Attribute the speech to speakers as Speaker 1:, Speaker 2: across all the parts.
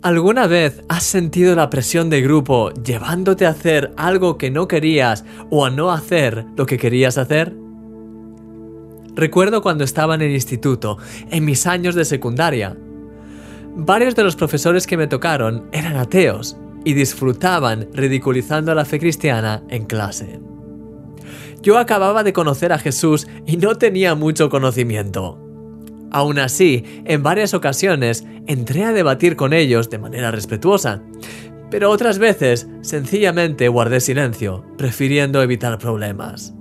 Speaker 1: ¿Alguna vez has sentido la presión de grupo llevándote a hacer algo que no querías o a no hacer lo que querías hacer? Recuerdo cuando estaba en el instituto, en mis años de secundaria. Varios de los profesores que me tocaron eran ateos y disfrutaban ridiculizando a la fe cristiana en clase. Yo acababa de conocer a Jesús y no tenía mucho conocimiento. Aún así, en varias ocasiones entré a debatir con ellos de manera respetuosa, pero otras veces sencillamente guardé silencio, prefiriendo evitar problemas.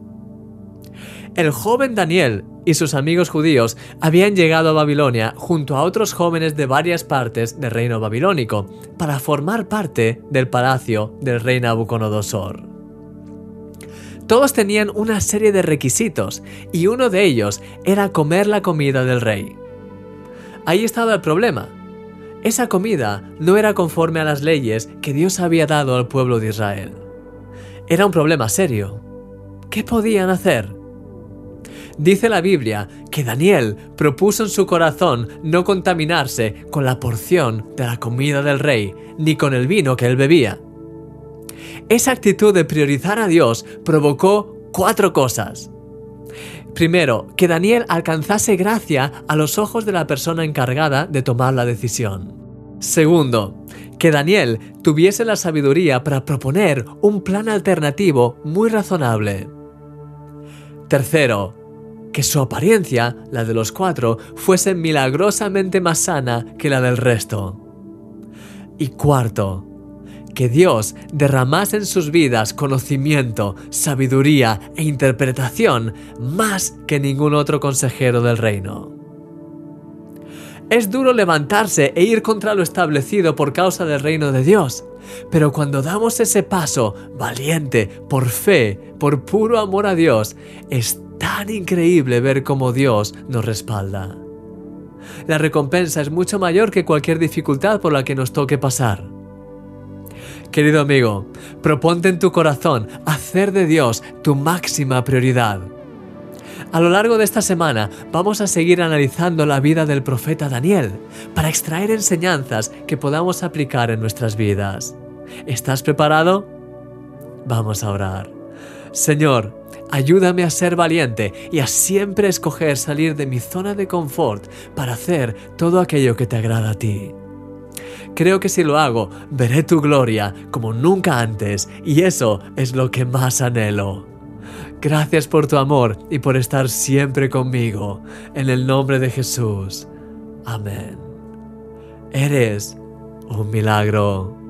Speaker 1: El joven Daniel y sus amigos judíos habían llegado a Babilonia junto a otros jóvenes de varias partes del reino babilónico para formar parte del palacio del rey Nabucodonosor. Todos tenían una serie de requisitos y uno de ellos era comer la comida del rey. Ahí estaba el problema. Esa comida no era conforme a las leyes que Dios había dado al pueblo de Israel. Era un problema serio. ¿Qué podían hacer? Dice la Biblia que Daniel propuso en su corazón no contaminarse con la porción de la comida del rey, ni con el vino que él bebía. Esa actitud de priorizar a Dios provocó cuatro cosas. Primero, que Daniel alcanzase gracia a los ojos de la persona encargada de tomar la decisión. Segundo, que Daniel tuviese la sabiduría para proponer un plan alternativo muy razonable. Tercero, que su apariencia, la de los cuatro, fuese milagrosamente más sana que la del resto. Y cuarto, que Dios derramase en sus vidas conocimiento, sabiduría e interpretación más que ningún otro consejero del reino. Es duro levantarse e ir contra lo establecido por causa del reino de Dios, pero cuando damos ese paso valiente, por fe, por puro amor a Dios, es tan increíble ver cómo Dios nos respalda. La recompensa es mucho mayor que cualquier dificultad por la que nos toque pasar. Querido amigo, proponte en tu corazón hacer de Dios tu máxima prioridad. A lo largo de esta semana vamos a seguir analizando la vida del profeta Daniel para extraer enseñanzas que podamos aplicar en nuestras vidas. ¿Estás preparado? Vamos a orar. Señor, ayúdame a ser valiente y a siempre escoger salir de mi zona de confort para hacer todo aquello que te agrada a ti. Creo que si lo hago, veré tu gloria como nunca antes y eso es lo que más anhelo. Gracias por tu amor y por estar siempre conmigo. En el nombre de Jesús. Amén. Eres un milagro.